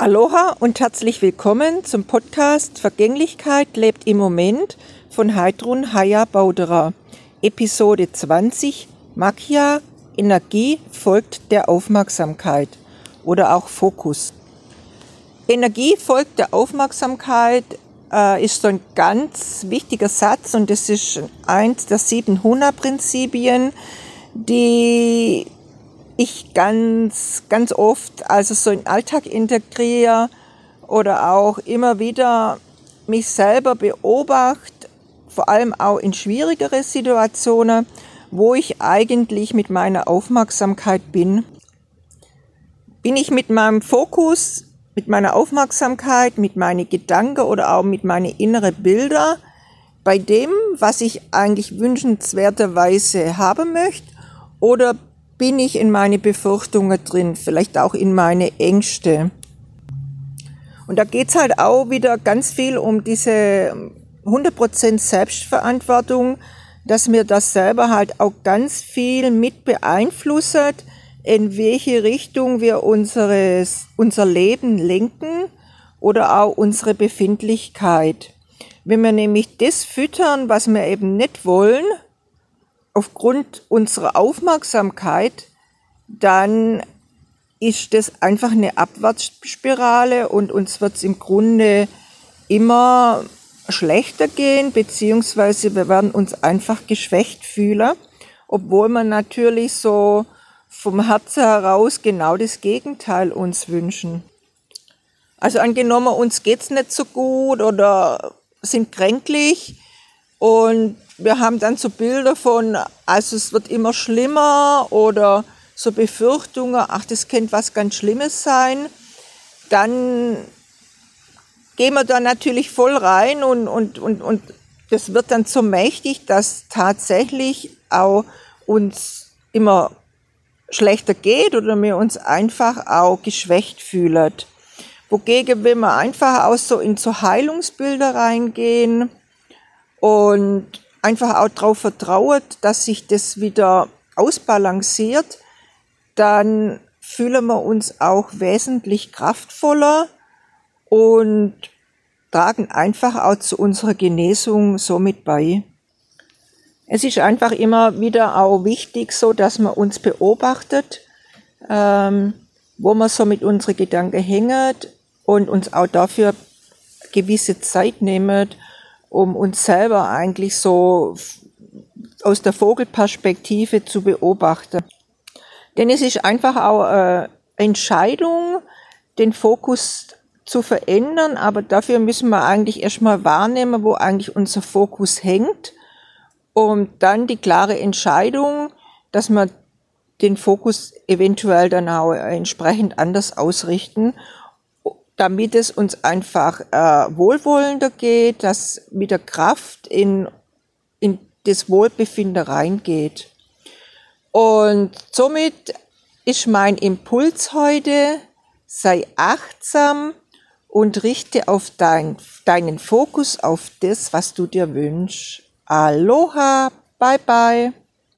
Aloha und herzlich willkommen zum Podcast Vergänglichkeit lebt im Moment von Heidrun Haya Bauderer. Episode 20 Makia Energie folgt der Aufmerksamkeit oder auch Fokus. Energie folgt der Aufmerksamkeit äh, ist so ein ganz wichtiger Satz und das ist eins der sieben Huna-Prinzipien, die ich ganz, ganz oft also so in Alltag integriere oder auch immer wieder mich selber beobachte, vor allem auch in schwierigere Situationen, wo ich eigentlich mit meiner Aufmerksamkeit bin. Bin ich mit meinem Fokus, mit meiner Aufmerksamkeit, mit meinen Gedanken oder auch mit meinen inneren Bilder bei dem, was ich eigentlich wünschenswerterweise haben möchte, oder bin ich in meine Befürchtungen drin, vielleicht auch in meine Ängste. Und da geht's halt auch wieder ganz viel um diese 100% Selbstverantwortung, dass mir das selber halt auch ganz viel mit beeinflusst, in welche Richtung wir unseres, unser Leben lenken oder auch unsere Befindlichkeit. Wenn wir nämlich das füttern, was wir eben nicht wollen, aufgrund unserer Aufmerksamkeit, dann ist das einfach eine Abwärtsspirale und uns wird es im Grunde immer schlechter gehen, beziehungsweise wir werden uns einfach geschwächt fühlen, obwohl man natürlich so vom Herzen heraus genau das Gegenteil uns wünschen. Also angenommen, uns geht's nicht so gut oder sind kränklich und wir haben dann so Bilder von, also es wird immer schlimmer oder so Befürchtungen, ach, das könnte was ganz Schlimmes sein. Dann gehen wir da natürlich voll rein und, und, und, und das wird dann so mächtig, dass tatsächlich auch uns immer schlechter geht oder wir uns einfach auch geschwächt fühlen. Wogegen, wenn wir einfach auch so in so Heilungsbilder reingehen und einfach auch darauf vertraut, dass sich das wieder ausbalanciert, dann fühlen wir uns auch wesentlich kraftvoller und tragen einfach auch zu unserer Genesung somit bei. Es ist einfach immer wieder auch wichtig, so dass man uns beobachtet, ähm, wo man so mit unseren Gedanken hängt und uns auch dafür gewisse Zeit nehmen, um uns selber eigentlich so aus der Vogelperspektive zu beobachten. Denn es ist einfach auch eine Entscheidung, den Fokus zu verändern, aber dafür müssen wir eigentlich erstmal wahrnehmen, wo eigentlich unser Fokus hängt und dann die klare Entscheidung, dass wir den Fokus eventuell dann auch entsprechend anders ausrichten damit es uns einfach äh, wohlwollender geht, dass mit der Kraft in, in das Wohlbefinden reingeht. Und somit ist mein Impuls heute, sei achtsam und richte auf dein, deinen Fokus auf das, was du dir wünschst. Aloha, bye bye.